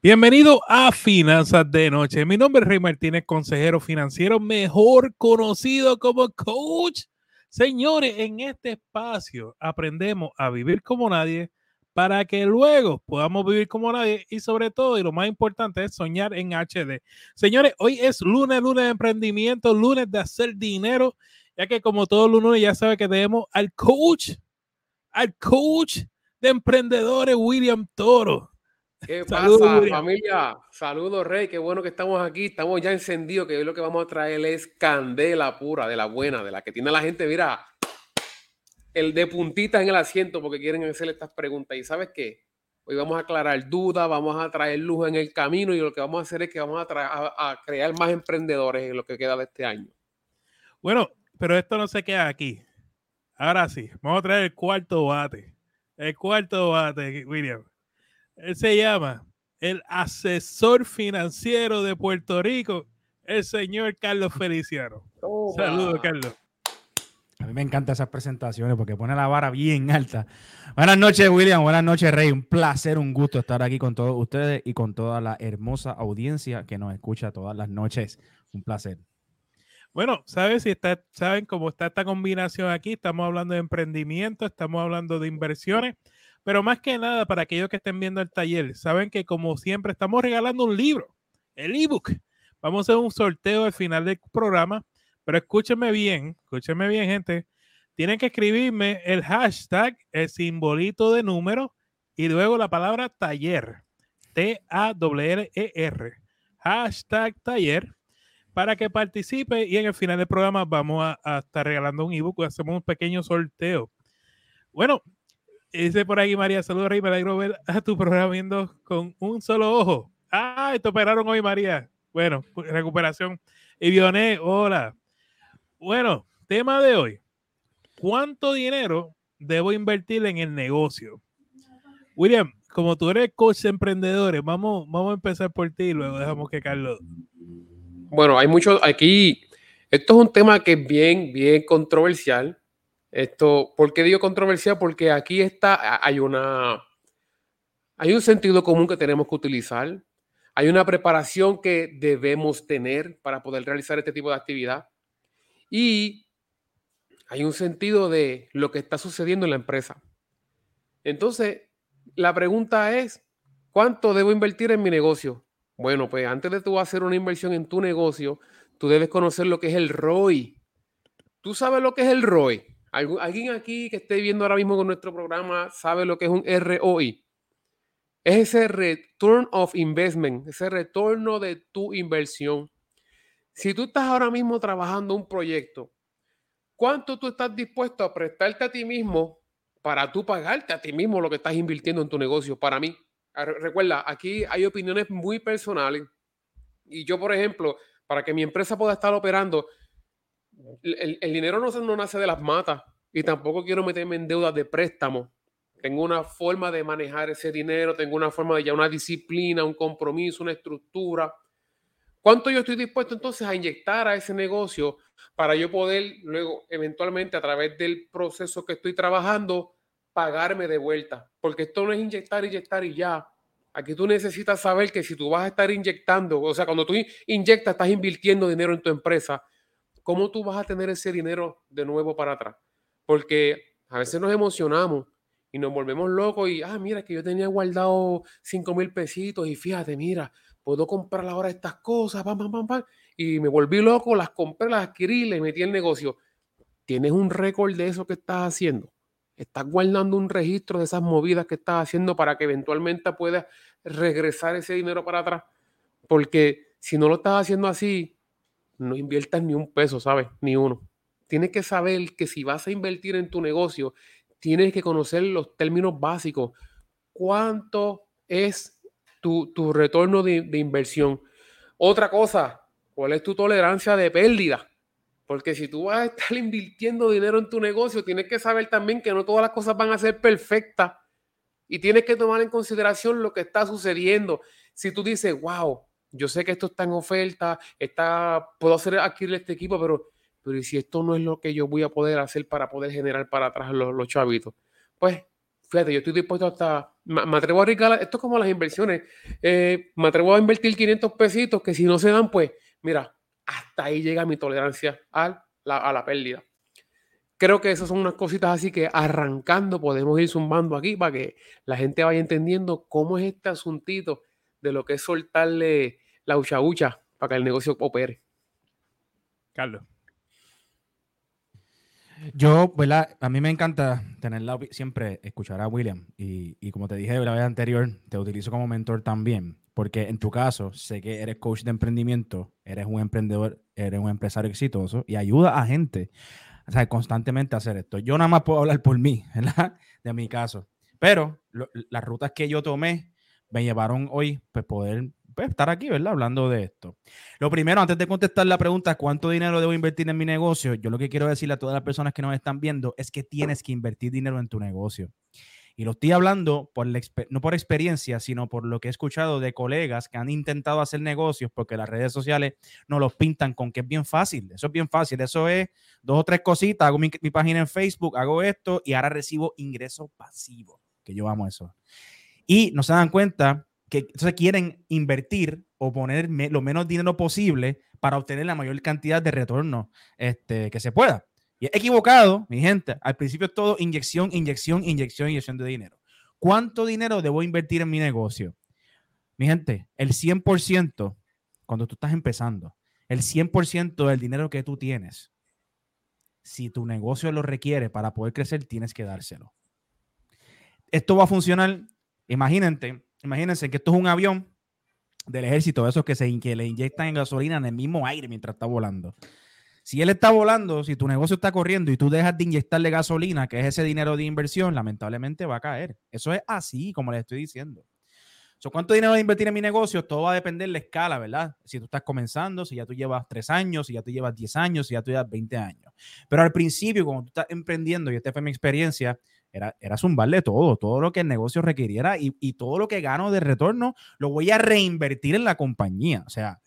Bienvenido a Finanzas de Noche. Mi nombre es Rey Martínez, consejero financiero, mejor conocido como coach. Señores, en este espacio aprendemos a vivir como nadie para que luego podamos vivir como nadie y sobre todo, y lo más importante es soñar en HD. Señores, hoy es lunes, lunes de emprendimiento, lunes de hacer dinero, ya que como todos los lunes ya sabe que tenemos al coach, al coach de emprendedores, William Toro. ¿Qué pasa, familia? Saludos, Rey. Qué bueno que estamos aquí. Estamos ya encendidos, que hoy lo que vamos a traer es candela pura, de la buena, de la que tiene la gente, mira, el de puntitas en el asiento porque quieren hacerle estas preguntas. ¿Y sabes qué? Hoy vamos a aclarar dudas, vamos a traer lujo en el camino y lo que vamos a hacer es que vamos a, a crear más emprendedores en lo que queda de este año. Bueno, pero esto no se queda aquí. Ahora sí, vamos a traer el cuarto bate. El cuarto bate, William. Él se llama el asesor financiero de Puerto Rico, el señor Carlos Feliciano. Saludos, Carlos. A mí me encantan esas presentaciones porque pone la vara bien alta. Buenas noches, William. Buenas noches, Rey. Un placer, un gusto estar aquí con todos ustedes y con toda la hermosa audiencia que nos escucha todas las noches. Un placer. Bueno, ¿sabes? Si está, saben cómo está esta combinación aquí, estamos hablando de emprendimiento, estamos hablando de inversiones, pero más que nada, para aquellos que estén viendo el taller, saben que como siempre estamos regalando un libro, el ebook. Vamos a hacer un sorteo al final del programa, pero escúchenme bien, escúchenme bien, gente. Tienen que escribirme el hashtag, el simbolito de número y luego la palabra taller. T-A-W-R-E-R. Hashtag taller para que participe y en el final del programa vamos a, estar regalando un ebook, hacemos un pequeño sorteo. Bueno, dice por aquí María, saludos Rey, me alegro ver a tu programa viendo con un solo ojo. Ah, te operaron hoy María. Bueno, recuperación. Y Vioné, hola. Bueno, tema de hoy. ¿Cuánto dinero debo invertir en el negocio? William, como tú eres coach de emprendedores, vamos, vamos a empezar por ti y luego dejamos que Carlos bueno, hay mucho aquí. Esto es un tema que es bien, bien controversial. Esto, ¿por qué digo controversial? Porque aquí está, hay una, hay un sentido común que tenemos que utilizar. Hay una preparación que debemos tener para poder realizar este tipo de actividad. Y hay un sentido de lo que está sucediendo en la empresa. Entonces, la pregunta es, ¿cuánto debo invertir en mi negocio? Bueno, pues antes de tú hacer una inversión en tu negocio, tú debes conocer lo que es el ROI. ¿Tú sabes lo que es el ROI? ¿Alguien aquí que esté viendo ahora mismo con nuestro programa sabe lo que es un ROI? Es ese return of investment, ese retorno de tu inversión. Si tú estás ahora mismo trabajando un proyecto, ¿cuánto tú estás dispuesto a prestarte a ti mismo para tú pagarte a ti mismo lo que estás invirtiendo en tu negocio? Para mí, recuerda, aquí hay opiniones muy personales y yo, por ejemplo, para que mi empresa pueda estar operando, el, dinero no, no nace de las matas y tampoco quiero meterme en deudas de préstamo. Tengo una forma de manejar ese dinero, tengo una forma de ya una disciplina, un compromiso, una estructura. ¿Cuánto yo estoy dispuesto entonces a inyectar a ese negocio para yo poder luego, eventualmente, a través del proceso que estoy trabajando, pagarme de vuelta, porque esto no es inyectar, inyectar y ya. Aquí tú necesitas saber que si tú vas a estar inyectando, o sea, cuando tú inyectas, estás invirtiendo dinero en tu empresa, ¿cómo tú vas a tener ese dinero de nuevo para atrás? Porque a veces nos emocionamos y nos volvemos locos y, ah, mira, que yo tenía guardado 5 mil pesitos y fíjate, mira, puedo comprar ahora estas cosas, pam, pam, pam, pam, y me volví loco, las compré, las adquirí, le metí el negocio. ¿Tienes un récord de eso que estás haciendo? Estás guardando un registro de esas movidas que estás haciendo para que eventualmente puedas regresar ese dinero para atrás. Porque si no lo estás haciendo así, no inviertas ni un peso, ¿sabes? Ni uno. Tienes que saber que si vas a invertir en tu negocio, tienes que conocer los términos básicos. ¿Cuánto es tu, retorno de, de inversión? Otra cosa, ¿cuál es tu tolerancia de pérdida? Porque si tú vas a estar invirtiendo dinero en tu negocio, tienes que saber también que no todas las cosas van a ser perfectas y tienes que tomar en consideración lo que está sucediendo. Si tú dices, wow, yo sé que esto está en oferta, está, puedo hacer adquirir este equipo, pero, pero si esto no es lo que yo voy a poder hacer para poder generar para atrás los, los chavitos? Pues fíjate, yo estoy dispuesto hasta, me, atrevo a arriesgar, esto es como las inversiones, eh, me atrevo a invertir 500 pesitos que si no se dan, pues, mira, hasta ahí llega mi tolerancia a la, a la pérdida. Creo que esas son unas cositas así que arrancando podemos ir zumbando aquí para que la gente vaya entendiendo cómo es este asuntito de lo que es soltarle la ucha ucha para que el negocio opere. Carlos. Yo, ¿verdad? A mí me encanta tener siempre escuchar a William y, y, como te dije la vez anterior, te utilizo como mentor también, porque en tu caso sé que eres coach de emprendimiento, eres un emprendedor, eres un empresario exitoso y ayuda a gente o sea, constantemente a hacer esto. Yo nada más puedo hablar por mí, ¿verdad? De mi caso. Pero las rutas que yo tomé me llevaron hoy pues poder pues, estar aquí, ¿verdad? Hablando de esto. Lo primero, antes de contestar la pregunta, ¿cuánto dinero debo invertir en mi negocio? Yo lo que quiero decirle a todas las personas que nos están viendo es que tienes que invertir dinero en tu negocio. Y lo estoy hablando por no por experiencia, sino por lo que he escuchado de colegas que han intentado hacer negocios porque las redes sociales no los pintan con que es bien fácil. Eso es bien fácil. Eso es dos o tres cositas. Hago mi, mi página en Facebook, hago esto y ahora recibo ingresos pasivos, que yo amo eso. Y no se dan cuenta que entonces quieren invertir o poner lo menos dinero posible para obtener la mayor cantidad de retorno este, que se pueda. Y es equivocado, mi gente. Al principio es todo inyección, inyección, inyección, inyección de dinero. ¿Cuánto dinero debo invertir en mi negocio? Mi gente, el 100%, cuando tú estás empezando, el 100% del dinero que tú tienes, si tu negocio lo requiere para poder crecer, tienes que dárselo. Esto va a funcionar, imagínense, Imagínense que esto es un avión del ejército, esos que, se, que le inyectan gasolina en el mismo aire mientras está volando. Si él está volando, si tu negocio está corriendo y tú dejas de inyectarle gasolina, que es ese dinero de inversión, lamentablemente va a caer. Eso es así, como les estoy diciendo. ¿Cuánto dinero voy a invertir en mi negocio? Todo va a depender de la escala, ¿verdad? Si tú estás comenzando, si ya tú llevas tres años, si ya tú llevas 10 años, si ya tú llevas 20 años. Pero al principio, cuando tú estás emprendiendo, y esta fue mi experiencia, era, era zumbarle todo, todo lo que el negocio requiriera y, todo lo que gano de retorno lo voy a reinvertir en la compañía. O sea,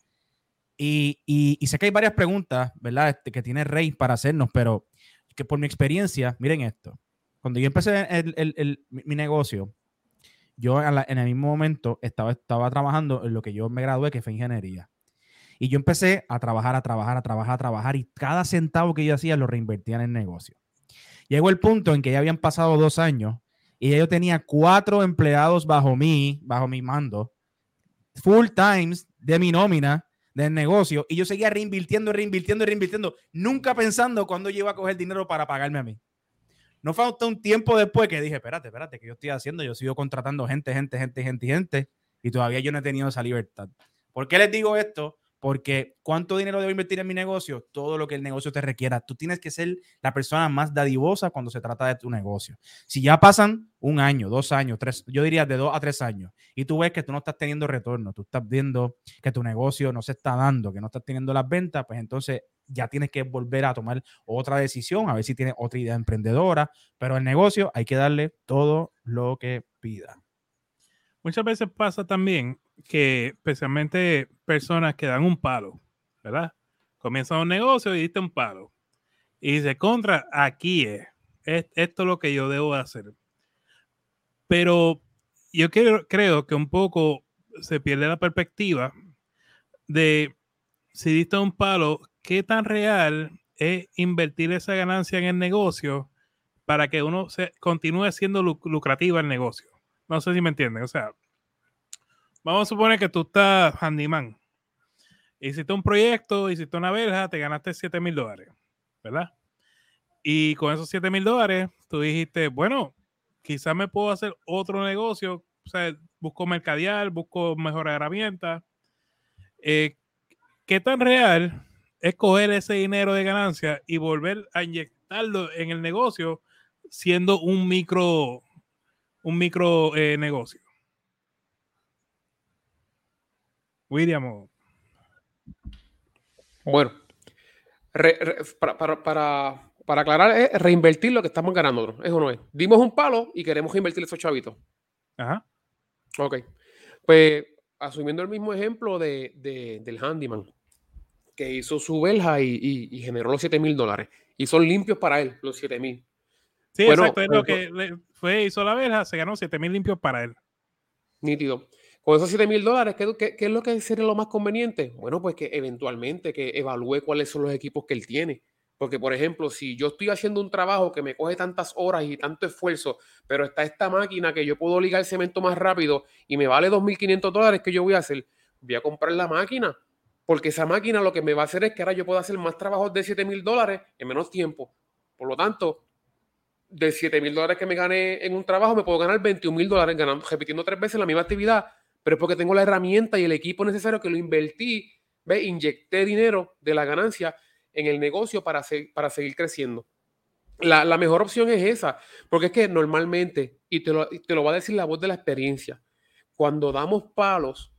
y, y, sé que hay varias preguntas, ¿verdad? Este, que tiene Rey para hacernos, pero que por mi experiencia, miren esto. Cuando yo empecé el, el, mi negocio, yo en, el mismo momento estaba, estaba trabajando en lo que yo me gradué, que fue ingeniería. Y yo empecé a trabajar, a trabajar, a trabajar, a trabajar, y cada centavo que yo hacía lo reinvertía en el negocio. Llegó el punto en que ya habían pasado dos años y yo tenía cuatro empleados bajo mí, bajo mi mando, full times de mi nómina del negocio y yo seguía reinvirtiendo, reinvirtiendo, reinvirtiendo, nunca pensando cuándo yo iba a coger dinero para pagarme a mí. No fue hasta un tiempo después que dije, espérate, espérate, ¿qué yo estoy haciendo? Yo sigo contratando gente, gente, gente, gente, gente, y todavía yo no he tenido esa libertad. ¿Por qué les digo esto? Porque ¿cuánto dinero debo invertir en mi negocio? Todo lo que el negocio te requiera. Tú tienes que ser la persona más dadivosa cuando se trata de tu negocio. Si ya pasan un año, dos años, tres, yo diría de dos a tres años, y tú ves que tú no estás teniendo retorno, tú estás viendo que tu negocio no se está dando, que no estás teniendo las ventas, pues entonces ya tienes que volver a tomar otra decisión, a ver si tienes otra idea emprendedora, pero el negocio hay que darle todo lo que pida. Muchas veces pasa también que especialmente personas que dan un palo, ¿verdad? Comienzan un negocio y diste un palo. Y dice, contra, aquí es. Esto es lo que yo debo hacer. Pero yo creo, creo que un poco se pierde la perspectiva de si diste un palo, qué tan real es invertir esa ganancia en el negocio para que uno se, continúe siendo lucrativa el negocio. No sé si me entienden. O sea, vamos a suponer que tú estás handyman. Hiciste un proyecto, hiciste una verja, te ganaste 7 mil dólares, ¿verdad? Y con esos 7 mil dólares, tú dijiste, bueno, quizás me puedo hacer otro negocio. O sea, busco mercadear, busco mejor herramientas. Eh, ¿Qué tan real es coger ese dinero de ganancia y volver a inyectarlo en el negocio siendo un micro, un micro eh, negocio? William. Bueno, para, para, aclarar, es reinvertir lo que estamos ganando. Eso no es. Dimos un palo y queremos reinvertir esos chavitos. Ajá. Ok. Pues asumiendo el mismo ejemplo de, del handyman, que hizo su verja y, generó los 7 mil dólares. Y son limpios para él, los 7 mil. Sí, exacto. Es lo que fue, hizo la verja, se ganó 7 mil limpios para él. Nítido. Con esos 7 mil dólares, ¿qué, es lo que sería lo más conveniente? Bueno, pues que eventualmente que evalúe cuáles son los equipos que él tiene. Porque, por ejemplo, si yo estoy haciendo un trabajo que me coge tantas horas y tanto esfuerzo, pero está esta máquina que yo puedo ligar el cemento más rápido y me vale 2.500 dólares, ¿qué yo voy a hacer? Voy a comprar la máquina. Porque esa máquina lo que me va a hacer es que ahora yo puedo hacer más trabajos de 7 mil dólares en menos tiempo. Por lo tanto, de 7 mil dólares que me gané en un trabajo, me puedo ganar 21 mil dólares repitiendo tres veces la misma actividad, pero es porque tengo la herramienta y el equipo necesario que lo invertí, ¿ve? inyecté dinero de la ganancia en el negocio para, para seguir creciendo. La, la, mejor opción es esa, porque es que normalmente, y te lo, te lo va a decir la voz de la experiencia, cuando damos palos,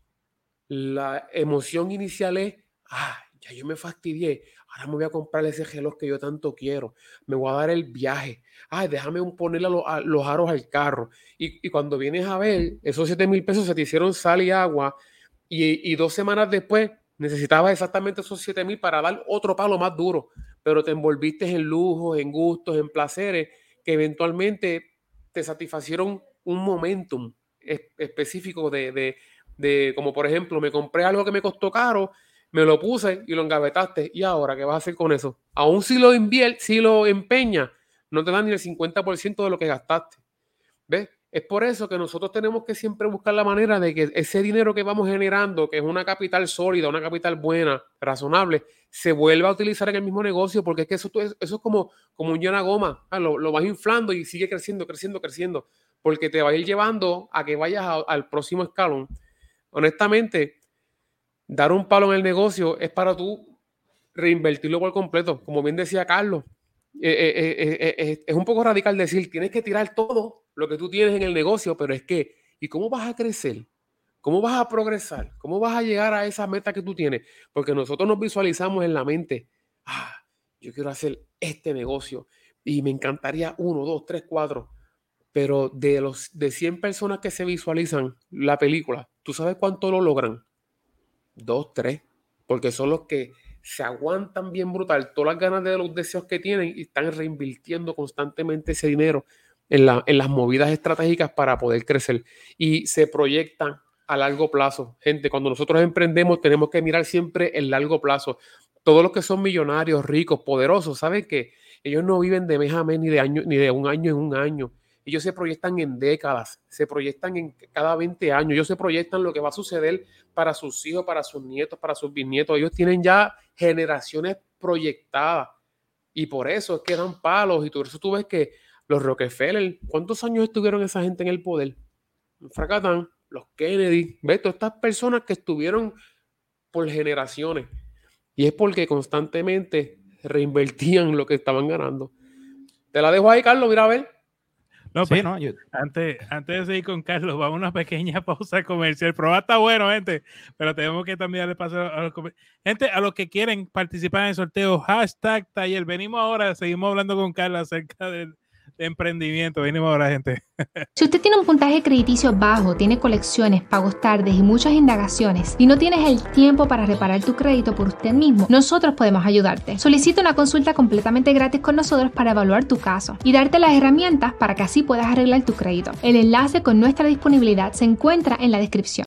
la emoción inicial es, ah, ya yo me fastidié, ahora me voy a comprar ese reloj que yo tanto quiero, me voy a dar el viaje, ay, déjame ponerle a los aros al carro. Y, y, cuando vienes a ver, esos 7 mil pesos se te hicieron sal y agua, y, y dos semanas después necesitabas exactamente esos 7 mil para dar otro palo más duro, pero te envolviste en lujos, en gustos, en placeres que eventualmente te satisfacieron un momentum específico de, de, de, como por ejemplo, me compré algo que me costó caro, me lo puse y lo engavetaste. ¿Y ahora qué vas a hacer con eso? Aún si lo inviertes, si lo empeñas, no te dan ni el 50% de lo que gastaste. ¿Ves? Es por eso que nosotros tenemos que siempre buscar la manera de que ese dinero que vamos generando, que es una capital sólida, una capital buena, razonable, se vuelva a utilizar en el mismo negocio, porque es que eso, es como, como un llena goma, ah, lo, vas inflando y sigue creciendo, creciendo, creciendo, porque te va a ir llevando a que vayas al próximo escalón. Honestamente, dar un palo en el negocio es para tú reinvertirlo por completo, como bien decía Carlos. Eh, eh, eh, es un poco radical decir, tienes que tirar todo lo que tú tienes en el negocio, pero es que, ¿y cómo vas a crecer? ¿Cómo vas a progresar? ¿Cómo vas a llegar a esa meta que tú tienes? Porque nosotros nos visualizamos en la mente, ah, yo quiero hacer este negocio y me encantaría uno, dos, tres, cuatro. Pero de los de 100 personas que se visualizan la película, ¿tú sabes cuánto lo logran? Dos, tres, porque son los que se aguantan bien brutal todas las ganas de los deseos que tienen y están reinvirtiendo constantemente ese dinero en, la, en las movidas estratégicas para poder crecer y se proyectan a largo plazo. Gente, cuando nosotros emprendemos tenemos que mirar siempre el largo plazo. Todos los que son millonarios, ricos, poderosos, saben que ellos no viven de mes a mes ni de, año, ni de un año en un año. Ellos se proyectan en décadas, se proyectan en cada 20 años, ellos se proyectan lo que va a suceder para sus hijos, para sus nietos, para sus bisnietos. Ellos tienen ya generaciones proyectadas y por eso es que dan palos y por eso tú ves que los Rockefeller, ¿cuántos años estuvieron esa gente en el poder? Fracatán, los Kennedy, ¿ves? Todas estas personas que estuvieron por generaciones y es porque constantemente reinvertían lo que estaban ganando. Te la dejo ahí, Carlos, mira a ver. No, sí, no yo... antes, antes de seguir con Carlos, vamos a una pequeña pausa comercial. El programa está bueno, gente, pero tenemos que también darle paso a los gente, a los que quieren participar en el sorteo, hashtag taller. Venimos ahora, seguimos hablando con Carlos acerca del de emprendimiento. Venimos ahora, gente. Si usted tiene un puntaje crediticio bajo, tiene colecciones, pagos tardes y muchas indagaciones y no tienes el tiempo para reparar tu crédito por usted mismo, nosotros podemos ayudarte. Solicita una consulta completamente gratis con nosotros para evaluar tu caso y darte las herramientas para que así puedas arreglar tu crédito. El enlace con nuestra disponibilidad se encuentra en la descripción.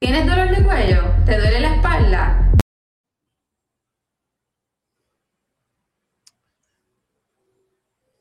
¿Tienes dolor de cuello? ¿Te duele la espalda?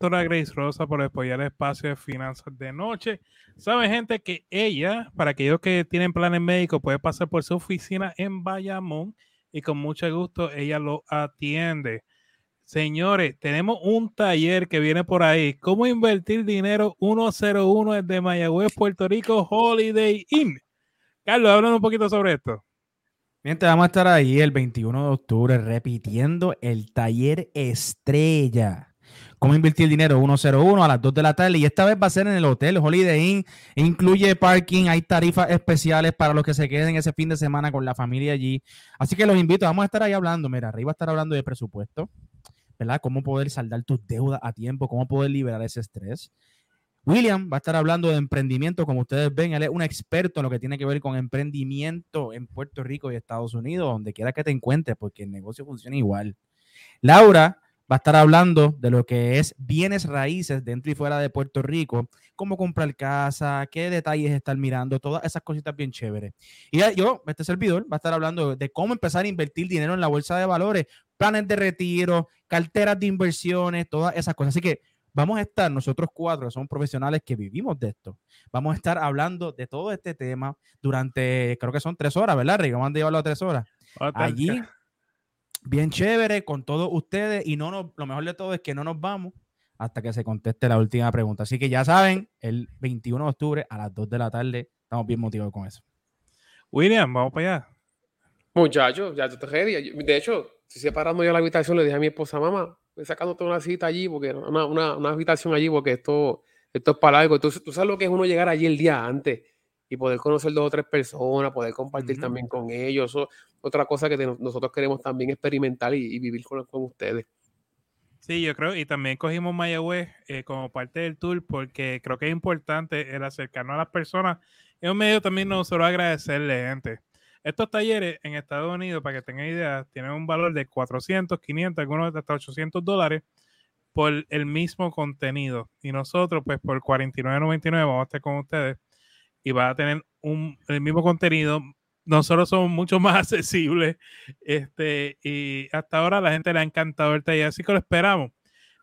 Doctora Grace Rosa por apoyar el espacio de finanzas de noche. Sabe, gente, que ella, para aquellos que tienen planes médicos, puede pasar por su oficina en Bayamón y con mucho gusto ella lo atiende. Señores, tenemos un taller que viene por ahí. ¿Cómo invertir dinero 101 de Mayagüez, Puerto Rico, Holiday Inn? Carlos, háblanos un poquito sobre esto. Bien, te vamos a estar ahí el 21 de octubre repitiendo el taller estrella Cómo invertir dinero 101 a las 2 de la tarde. Y esta vez va a ser en el hotel Holiday Inn. Incluye parking, hay tarifas especiales para los que se queden ese fin de semana con la familia allí. Así que los invito, vamos a estar ahí hablando. Mira, arriba estar hablando de presupuesto, ¿verdad? Cómo poder saldar tus deudas a tiempo, cómo poder liberar ese estrés. William va a estar hablando de emprendimiento, como ustedes ven, él es un experto en lo que tiene que ver con emprendimiento en Puerto Rico y Estados Unidos, donde quiera que te encuentres, porque el negocio funciona igual. Laura va a estar hablando de lo que es bienes raíces dentro y fuera de Puerto Rico, cómo comprar casa, qué detalles estar mirando, todas esas cositas bien chéveres. Y yo, este servidor, va a estar hablando de cómo empezar a invertir dinero en la bolsa de valores, planes de retiro, carteras de inversiones, todas esas cosas. Así que vamos a estar nosotros cuatro, que somos profesionales que vivimos de esto, vamos a estar hablando de todo este tema durante, creo que son tres horas, ¿verdad, Rick? Vamos a llevarlo a tres horas. Allí, bien chévere con todos ustedes y no nos, lo mejor de todo es que no nos vamos hasta que se conteste la última pregunta. Así que ya saben, el 21 de octubre a las 2 de la tarde, estamos bien motivados con eso. William, vamos para allá. Muchachos, ya te ready. De hecho, si separando yo la habitación, le dije a mi esposa, mamá, sacándote una cita allí, porque una, una, una, habitación allí, porque esto, esto es para algo. Tú, tú, sabes lo que es uno llegar allí el día antes y poder conocer dos o tres personas, poder compartir también con ellos. Eso, otra cosa que nosotros queremos también experimentar y, vivir con, con, ustedes. Sí, yo creo, y también cogimos Mayagüez eh, como parte del tour porque creo que es importante el acercarnos a las personas. Es un medio también nosotros agradecerle, gente. Estos talleres en Estados Unidos, para que tengan idea, tienen un valor de 400, 500, algunos hasta 800 dólares por el mismo contenido. Y nosotros, pues por 49.99 vamos a estar con ustedes y va a tener un, el mismo contenido. Nosotros somos mucho más accesibles. Este, y hasta ahora la gente le ha encantado el taller, así que lo esperamos.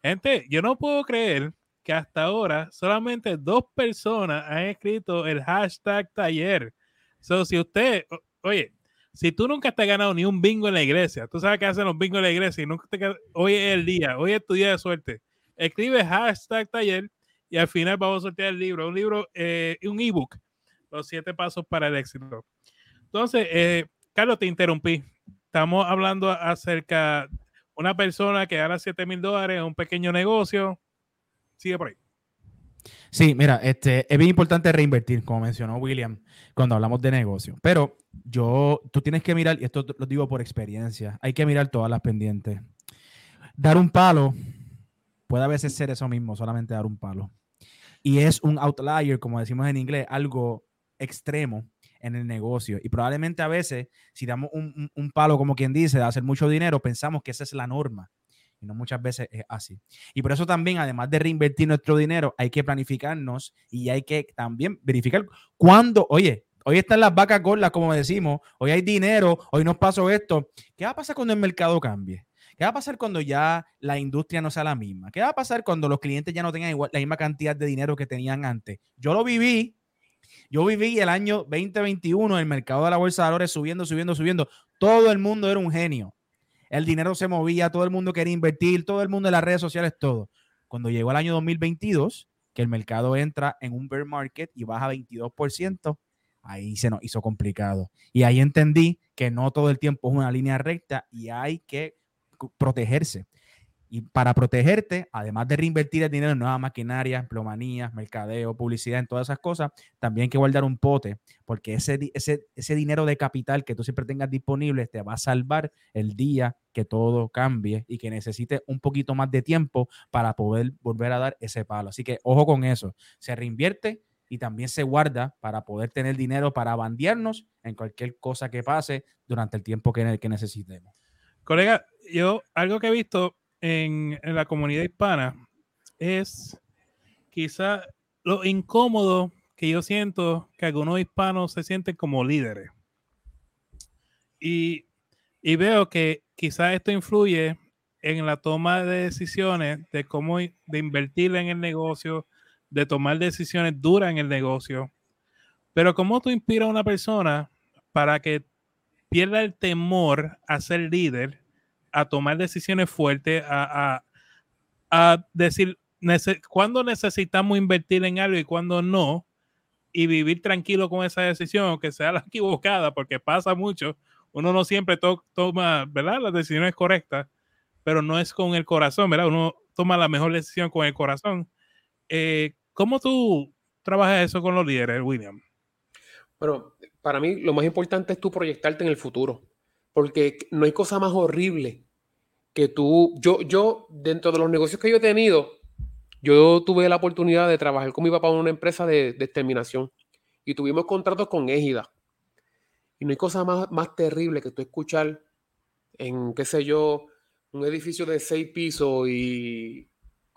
Gente, yo no puedo creer que hasta ahora solamente dos personas han escrito el hashtag taller. So, si usted, Oye, si tú nunca te has ganado ni un bingo en la iglesia, tú sabes que hacen los bingos en la iglesia y te hoy es el día, hoy es tu día de suerte. Escribe hashtag taller y al final vamos a sortear el libro, un libro, eh, un ebook, los siete pasos para el éxito. Entonces, eh, Carlos, te interrumpí. Estamos hablando acerca de una persona que gana 7 mil dólares, un pequeño negocio. Sigue por ahí. Sí, mira, este, es bien importante reinvertir, como mencionó William, cuando hablamos de negocio. Pero yo, tú tienes que mirar, y esto lo digo por experiencia, hay que mirar todas las pendientes. Dar un palo puede a veces ser eso mismo, solamente dar un palo. Y es un outlier, como decimos en inglés, algo extremo en el negocio. Y probablemente a veces, si damos un, palo, como quien dice, de hacer mucho dinero, pensamos que esa es la norma y no muchas veces es así. Y por eso también, además de reinvertir nuestro dinero, hay que planificarnos y hay que también verificar cuándo, oye, hoy están las vacas gordas, como decimos, hoy hay dinero, hoy nos pasó esto. ¿Qué va a pasar cuando el mercado cambie? ¿Qué va a pasar cuando ya la industria no sea la misma? ¿Qué va a pasar cuando los clientes ya no tengan igual, la misma cantidad de dinero que tenían antes? Yo lo viví. Yo viví el año 2021, el mercado de la bolsa de valores subiendo, subiendo, subiendo. Todo el mundo era un genio el dinero se movía, todo el mundo quería invertir, todo el mundo en las redes sociales, todo. Cuando llegó el año 2022, que el mercado entra en un bear market y baja 22%, ahí se nos hizo complicado. Y ahí entendí que no todo el tiempo es una línea recta y hay que protegerse. Y para protegerte, además de reinvertir el dinero en nuevas maquinarias, plomanías, mercadeo, publicidad, en todas esas cosas, también hay que guardar un pote, porque ese, ese, ese dinero de capital que tú siempre tengas disponible te va a salvar el día que todo cambie y que necesite un poquito más de tiempo para poder volver a dar ese palo. Así que ojo con eso, se reinvierte y también se guarda para poder tener dinero para bandearnos en cualquier cosa que pase durante el tiempo que, que necesitemos. Colega, yo algo que he visto en, la comunidad hispana es quizá lo incómodo que yo siento que algunos hispanos se sienten como líderes. Y, y veo que quizá esto influye en la toma de decisiones de cómo de invertir en el negocio, de tomar decisiones duras en el negocio. Pero cómo tú inspiras a una persona para que pierda el temor a ser líder a tomar decisiones fuertes, a, decir cuándo necesitamos invertir en algo y cuándo no, y vivir tranquilo con esa decisión, aunque sea la equivocada, porque pasa mucho. Uno no siempre toma, ¿verdad? Las decisiones correctas, pero no es con el corazón, ¿verdad? Uno toma la mejor decisión con el corazón. Eh, ¿Cómo tú trabajas eso con los líderes, William? Bueno, para mí lo más importante es tú proyectarte en el futuro, porque no hay cosa más horrible que tú, yo, yo, dentro de los negocios que yo he tenido, yo tuve la oportunidad de trabajar con mi papá en una empresa de, de exterminación y tuvimos contratos con Égida. Y no hay cosa más, más terrible que tú escuchar en, qué sé yo, un edificio de seis pisos y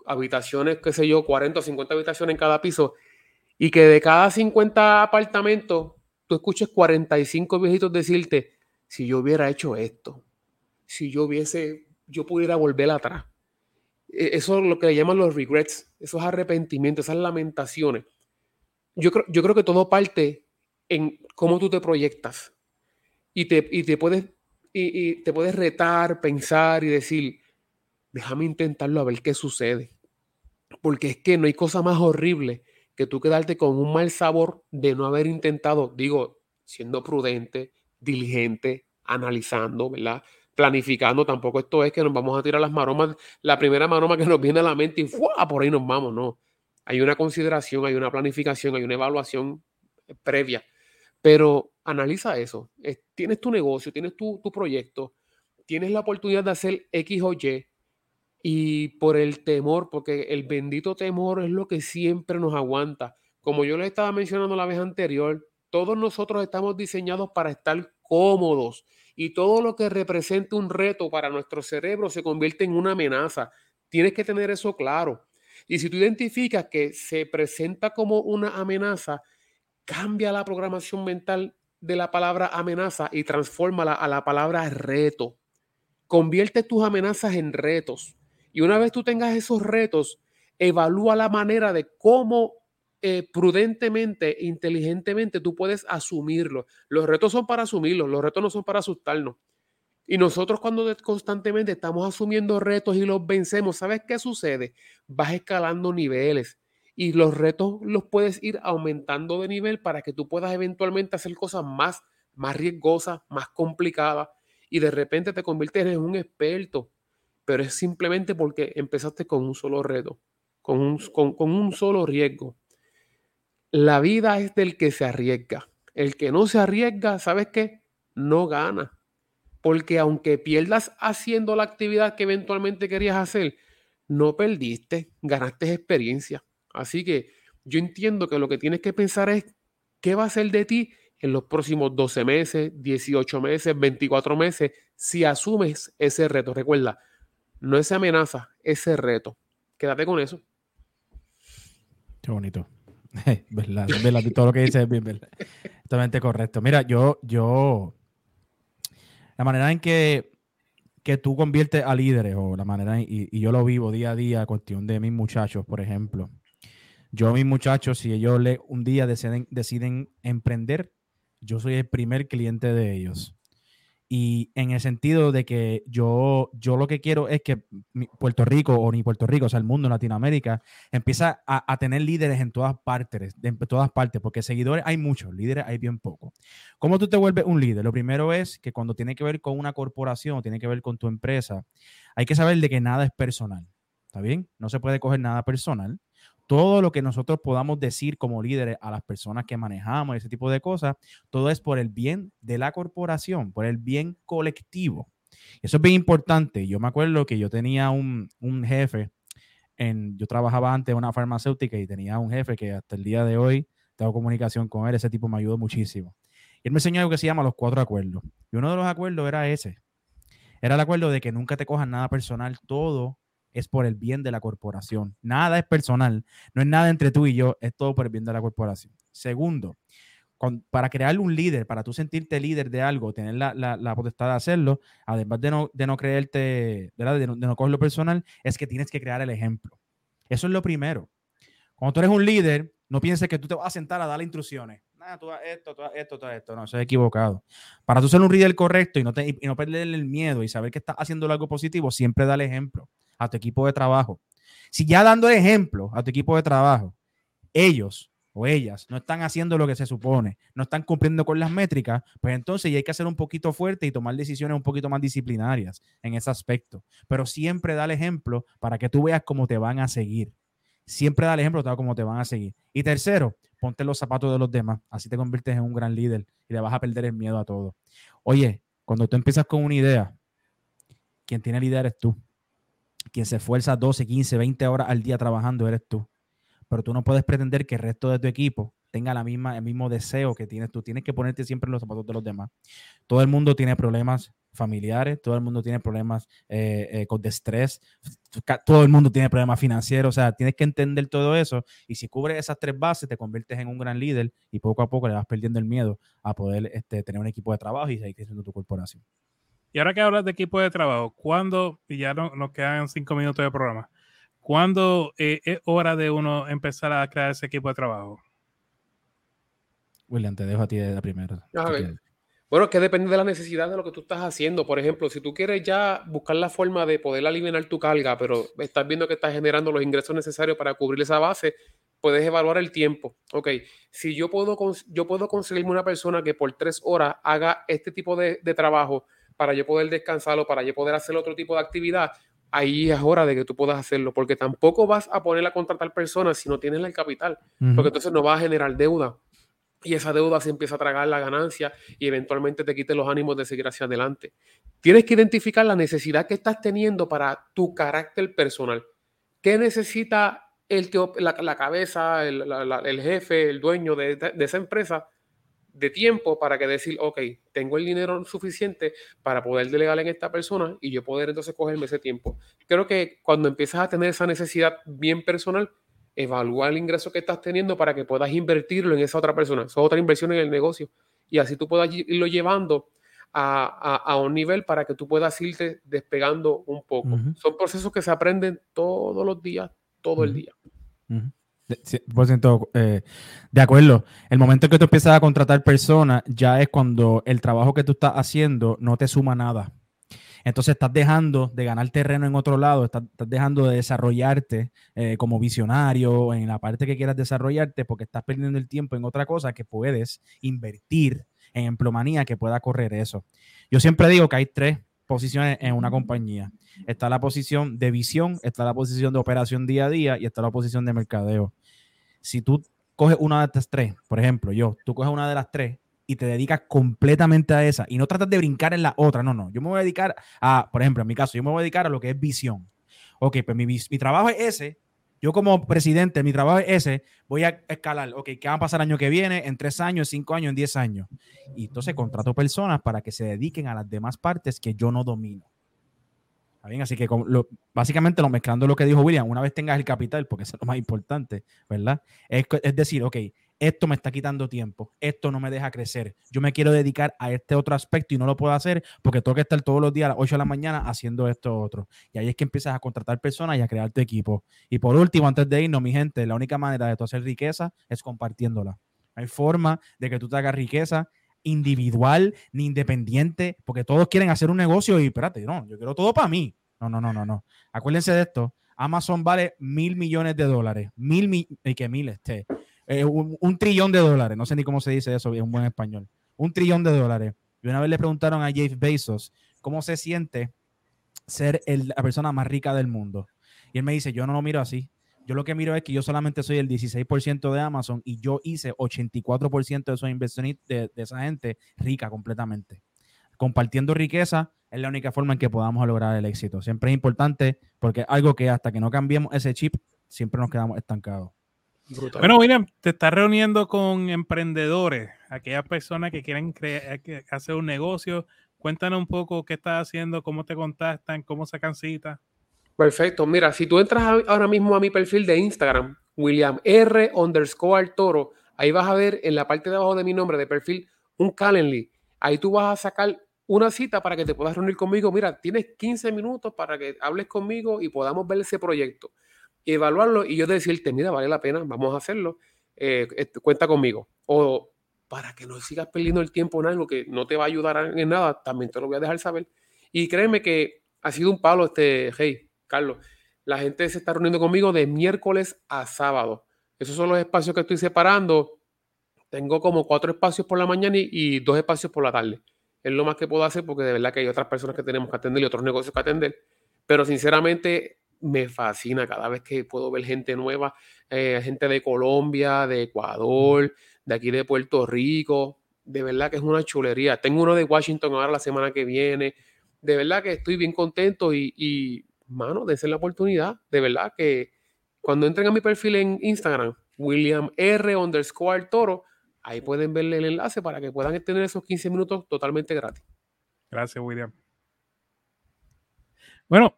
habitaciones, qué sé yo, 40 o 50 habitaciones en cada piso, y que de cada 50 apartamentos tú escuches 45 viejitos decirte, si yo hubiera hecho esto, si yo hubiese, yo pudiera volver atrás. E, eso es lo que le llaman los regrets, esos arrepentimientos, esas lamentaciones. Yo creo, yo creo que todo parte en cómo tú te proyectas y te, y te puedes y, te puedes retar, pensar y decir, déjame intentarlo a ver qué sucede. Porque es que no hay cosa más horrible que tú quedarte con un mal sabor de no haber intentado, digo, siendo prudente, diligente, analizando, ¿verdad? Planificando, tampoco esto es que nos vamos a tirar las maromas, la primera maroma que nos viene a la mente y ¡fua! por ahí nos vamos, no. Hay una consideración, hay una planificación, hay una evaluación previa. Pero analiza eso. Tienes tu negocio, tienes tu, proyecto, tienes la oportunidad de hacer X o Y y por el temor, porque el bendito temor es lo que siempre nos aguanta. Como yo les estaba mencionando la vez anterior, todos nosotros estamos diseñados para estar cómodos y todo lo que represente un reto para nuestro cerebro se convierte en una amenaza. Tienes que tener eso claro. Y si tú identificas que se presenta como una amenaza, cambia la programación mental de la palabra amenaza y transfórmala a la palabra reto. Convierte tus amenazas en retos. Y una vez tú tengas esos retos, evalúa la manera de cómo eh, prudentemente, inteligentemente tú puedes asumirlo. Los retos son para asumirlos, los retos no son para asustarnos. Y nosotros cuando constantemente estamos asumiendo retos y los vencemos, ¿sabes qué sucede? Vas escalando niveles y los retos los puedes ir aumentando de nivel para que tú puedas eventualmente hacer cosas más, más riesgosas, más complicadas y de repente te conviertes en un experto, pero es simplemente porque empezaste con un solo reto, con un, con, con un solo riesgo. La vida es del que se arriesga. El que no se arriesga, ¿sabes qué? No gana. Porque aunque pierdas haciendo la actividad que eventualmente querías hacer, no perdiste, ganaste experiencia. Así que yo entiendo que lo que tienes que pensar es qué va a ser de ti en los próximos 12 meses, 18 meses, 24 meses, si asumes ese reto. Recuerda, no esa amenaza, ese reto. Quédate con eso. Qué bonito. ¿Verdad? Todo lo que dices es bien, ¿verdad? Totalmente correcto. Mira, yo, yo, la manera en que, que tú conviertes a líderes, o la manera, y, y yo lo vivo día a día, cuestión de mis muchachos, por ejemplo, yo, mis muchachos, si ellos le, un día deciden, deciden emprender, yo soy el primer cliente de ellos. Y en el sentido de que yo, yo lo que quiero es que Puerto Rico, o ni Puerto Rico, o sea, el mundo, Latinoamérica, empieza a, tener líderes en todas partes, en todas partes, porque seguidores hay muchos, líderes hay bien pocos. ¿Cómo tú te vuelves un líder? Lo primero es que cuando tiene que ver con una corporación, tiene que ver con tu empresa, hay que saber de que nada es personal. ¿Está bien? No se puede coger nada personal todo lo que nosotros podamos decir como líderes a las personas que manejamos, ese tipo de cosas, todo es por el bien de la corporación, por el bien colectivo. Eso es bien importante. Yo me acuerdo que yo tenía un, jefe, en, yo trabajaba antes en una farmacéutica y tenía un jefe que hasta el día de hoy tengo comunicación con él, ese tipo me ayudó muchísimo. Y él me enseñó algo que se llama los cuatro acuerdos. Y uno de los acuerdos era ese. Era el acuerdo de que nunca te cojan nada personal, todo es por el bien de la corporación. Nada es personal, no es nada entre tú y yo, es todo por el bien de la corporación. Segundo, para crear un líder, para tú sentirte líder de algo, tener la, potestad de hacerlo, además de no, de no creerte, De, no, de no cogerlo personal, es que tienes que crear el ejemplo. Eso es lo primero. Cuando tú eres un líder, no pienses que tú te vas a sentar a dar instrucciones. Nada, tú esto, tú esto, todo esto. No, eso es equivocado. Para tú ser un líder correcto y no, te, y no perder el miedo y saber que estás haciendo algo positivo, siempre da el ejemplo a tu equipo de trabajo. Si ya dando ejemplo a tu equipo de trabajo, ellos o ellas no están haciendo lo que se supone, no están cumpliendo con las métricas, pues entonces ya hay que ser un poquito fuerte y tomar decisiones un poquito más disciplinarias en ese aspecto. Pero siempre da el ejemplo para que tú veas cómo te van a seguir. Siempre da el ejemplo de cómo te van a seguir. Y tercero, ponte los zapatos de los demás. Así te conviertes en un gran líder y le vas a perder el miedo a todo. Oye, cuando tú empiezas con una idea, quien tiene la idea tú. Quien se esfuerza 12, 15, 20 horas al día trabajando eres tú pero tú no puedes pretender que el resto de tu equipo tenga la misma, el mismo deseo que tienes tú. Tienes que ponerte siempre en los zapatos de los demás. Todo el mundo tiene problemas familiares, todo el mundo tiene problemas eh, eh, con estrés, todo el mundo tiene problemas financieros, o sea, tienes que entender todo eso y si cubres esas tres bases te conviertes en un gran líder y poco a poco le vas perdiendo el miedo a poder este, tener un equipo de trabajo y seguir creciendo tu corporación. Y ahora que hablas de equipo de trabajo, ¿cuándo, y ya no, nos quedan cinco minutos de programa, ¿Cuándo eh, es hora de uno empezar a crear ese equipo de trabajo? William, te dejo a ti de la primera. Bueno, que depende de la necesidad de lo que tú estás haciendo. Por ejemplo, si tú quieres ya buscar la forma de poder aliviar tu carga, pero estás viendo que estás generando los ingresos necesarios para cubrir esa base, puedes evaluar el tiempo. Ok, si yo puedo, yo puedo conseguirme una persona que por tres horas haga este tipo de, de trabajo para yo poder descansarlo, para yo poder hacer otro tipo de actividad, ahí es hora de que tú puedas hacerlo, porque tampoco vas a poner a contratar personas si no tienes el capital, porque entonces no vas a generar deuda. Y esa deuda se empieza a tragar la ganancia y eventualmente te quite los ánimos de seguir hacia adelante. Tienes que identificar la necesidad que estás teniendo para tu carácter personal. ¿Qué necesita el, la, la cabeza, el, el, jefe, el dueño de, de esa empresa? De tiempo para que decir, ok, tengo el dinero suficiente para poder delegar en esta persona y yo poder entonces cogerme ese tiempo. Creo que cuando empiezas a tener esa necesidad bien personal, evalúa el ingreso que estás teniendo para que puedas invertirlo en esa otra persona, esa otra inversión en el negocio y así tú puedas irlo llevando a, un nivel para que tú puedas irte despegando un poco. Son procesos que se aprenden todos los días, todo el día. 100% eh, de acuerdo. El momento en que tú empiezas a contratar personas ya es cuando el trabajo que tú estás haciendo no te suma nada. Entonces estás dejando de ganar terreno en otro lado, estás, dejando de desarrollarte eh, como visionario en la parte que quieras desarrollarte porque estás perdiendo el tiempo en otra cosa que puedes invertir en emplomanía que pueda correr eso. Yo siempre digo que hay tres posiciones en una compañía. Está la posición de visión, está la posición de operación día a día y está la posición de mercadeo si tú coges una de estas tres, por ejemplo, yo, tú coges una de las tres y te dedicas completamente a esa y no tratas de brincar en la otra, no, no, yo me voy a dedicar a, por ejemplo, en mi caso, yo me voy a dedicar a lo que es visión. Ok, pues mi, mi trabajo es ese, yo como presidente, mi trabajo es ese, voy a escalar, ok, ¿qué va a pasar el año que viene? En tres años, cinco años, en diez años. Y entonces contrato personas para que se dediquen a las demás partes que yo no domino. Bien, así que básicamente lo mezclando lo que dijo William, una vez tengas el capital, porque eso es lo más importante, ¿verdad? Es, decir, ok, esto me está quitando tiempo, esto no me deja crecer, yo me quiero dedicar a este otro aspecto y no lo puedo hacer porque tengo que estar todos los días a las 8 de la mañana haciendo esto otro. Y ahí es que empiezas a contratar personas y a crear tu equipo. Y por último, antes de irnos, mi gente, la única manera de tú hacer riqueza es compartiéndola. hay forma de que tú te hagas riqueza individual ni independiente, porque todos quieren hacer un negocio y espérate, no, yo quiero todo para mí. No, no, no, no, no. Acuérdense de esto. Amazon vale mil millones de dólares. Mil, y que mil, este, eh, un, trillón de dólares. No sé ni cómo se dice eso en buen español. Un trillón de dólares. Y una vez le preguntaron a Jeff Bezos cómo se siente ser la persona más rica del mundo. Y él me dice, yo no lo miro así. Yo lo que miro es que yo solamente soy el 16% de Amazon y yo hice 84% de esos inversiones de, esa gente rica completamente. Compartiendo riqueza es la única forma en que podamos lograr el éxito. Siempre es importante porque algo que hasta que no cambiemos ese chip, siempre nos quedamos estancados. Bueno, William, te estás reuniendo con emprendedores, aquellas personas que quieren crear, hacer un negocio. Cuéntanos un poco qué estás haciendo, cómo te contactan, cómo sacan citas. Perfecto. Mira, si tú entras ahora mismo a mi perfil de Instagram, William R underscore Toro, ahí vas a ver en la parte de abajo de mi nombre de perfil un Calendly. Ahí tú vas a sacar una cita para que te puedas reunir conmigo. Mira, tienes 15 minutos para que hables conmigo y podamos ver ese proyecto, evaluarlo y yo decirte, mira, vale la pena, vamos a hacerlo, eh, cuenta conmigo. O para que no sigas perdiendo el tiempo en algo que no te va a ayudar en nada, también te lo voy a dejar saber. Y créeme que ha sido un palo este, hey, Carlos, la gente se está reuniendo conmigo de miércoles a sábado. Esos son los espacios que estoy separando. Tengo como cuatro espacios por la mañana y, dos espacios por la tarde. Es lo más que puedo hacer porque de verdad que hay otras personas que tenemos que atender y otros negocios que atender. Pero sinceramente me fascina cada vez que puedo ver gente nueva, eh, gente de Colombia, de Ecuador, de aquí de Puerto Rico. De verdad que es una chulería. Tengo uno de Washington ahora la semana que viene. De verdad que estoy bien contento y mano, dense la oportunidad. De verdad que cuando entren a mi perfil en Instagram, William R underscore Toro, ahí pueden verle el enlace para que puedan tener esos 15 minutos totalmente gratis. Gracias, William. Bueno,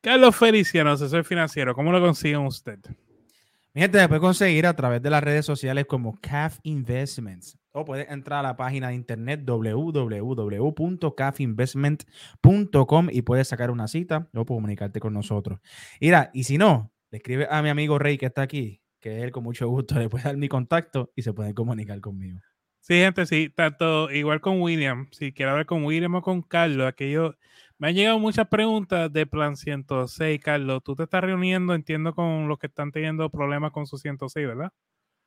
Carlos Feliciano, asesor financiero, ¿cómo lo consiguen usted? Mi gente, se puede conseguir a través de las redes sociales como CAF Investments. O puedes entrar a la página de internet www.cafinvestment.com y puedes sacar una cita o comunicarte con nosotros. Mira, y si no, le escribe a mi amigo Rey que está aquí, que él con mucho gusto le puede dar mi contacto y se puede comunicar conmigo. Sí, gente, sí, tanto igual con William, si quiere hablar con William o con Carlos, aquello, me han llegado muchas preguntas de Plan 106, Carlos, tú te estás reuniendo, entiendo, con los que están teniendo problemas con su 106, ¿verdad?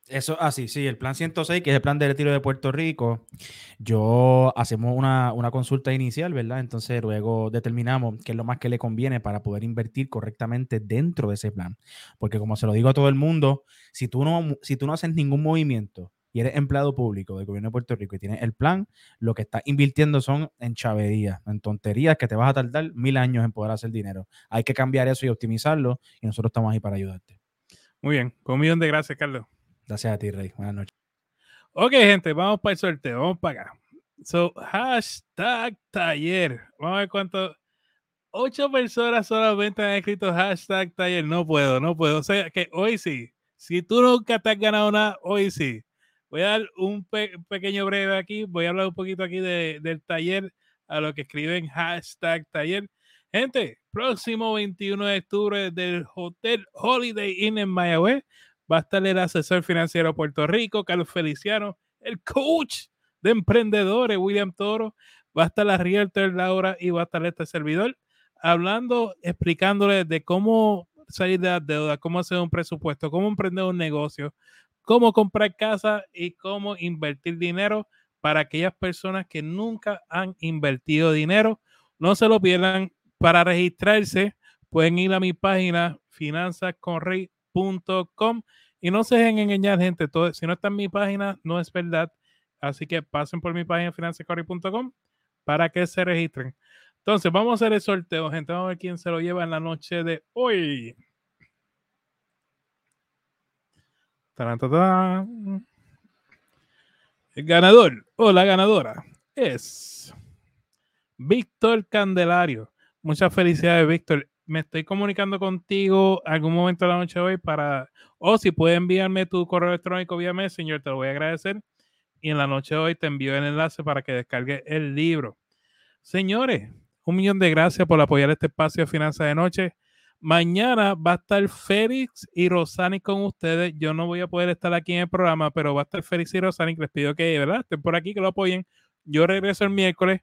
Eso, así, sí, el plan 106, que es el plan de retiro de Puerto Rico, yo hacemos una, una, consulta inicial, ¿verdad? Entonces luego determinamos qué es lo más que le conviene para poder invertir correctamente dentro de ese plan. Porque como se lo digo a todo el mundo, si tú no, si tú no haces ningún movimiento y eres empleado público del gobierno de Puerto Rico y tienes el plan, lo que estás invirtiendo son en chaverías, en tonterías que te vas a tardar mil años en poder hacer dinero. Hay que cambiar eso y optimizarlo y nosotros estamos ahí para ayudarte. Muy bien, con un millón de gracias, Carlos. Gracias a ti, Rey. Buenas noches. Ok, gente, vamos para el sorteo. Vamos para acá. So, hashtag taller. Vamos a ver cuánto. Ocho personas solamente han escrito hashtag taller. No puedo, no puedo. O sea que hoy sí. Si tú nunca te has ganado nada, hoy sí. Voy a dar un pe pequeño breve aquí. Voy a hablar un poquito aquí de, del taller a lo que escriben hashtag taller. Gente, próximo 21 de octubre del Hotel Holiday Inn en Mayagüez va a estar el asesor financiero de Puerto Rico, Carlos Feliciano, el coach de emprendedores, William Toro, va a estar la realtor Laura y va a estar este servidor hablando, explicándole de cómo salir de la deuda, cómo hacer un presupuesto, cómo emprender un negocio, cómo comprar casa y cómo invertir dinero para aquellas personas que nunca han invertido dinero. No se lo pierdan. Para registrarse, pueden ir a mi página finanzasconrey.com y no se dejen engañar, gente. Todo, si no está en mi página, no es verdad. Así que pasen por mi página finanzasconrey.com para que se registren. Entonces, vamos a hacer el sorteo, gente. Vamos a ver quién se lo lleva en la noche de hoy. El ganador o la ganadora es Víctor Candelario. Muchas felicidades, Víctor. Me estoy comunicando contigo algún momento de la noche de hoy para, o si puedes enviarme tu correo electrónico vía Messenger, te lo voy a agradecer. Y en la noche de hoy te envío el enlace para que descargue el libro. Señores, un millón de gracias por apoyar este espacio de Finanzas de Noche. Mañana va a estar Félix y Rosani con ustedes. Yo no voy a poder estar aquí en el programa, pero va a estar Félix y Rosani. Les pido que, ¿verdad? Estén por aquí, que lo apoyen. Yo regreso el miércoles.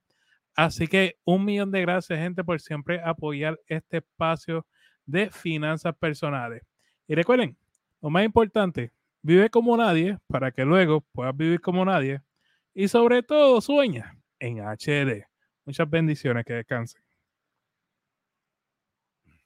Así que un millón de gracias, gente, por siempre apoyar este espacio de finanzas personales. Y recuerden, lo más importante, vive como nadie para que luego puedas vivir como nadie. Y sobre todo, sueña en HD. Muchas bendiciones, que descansen.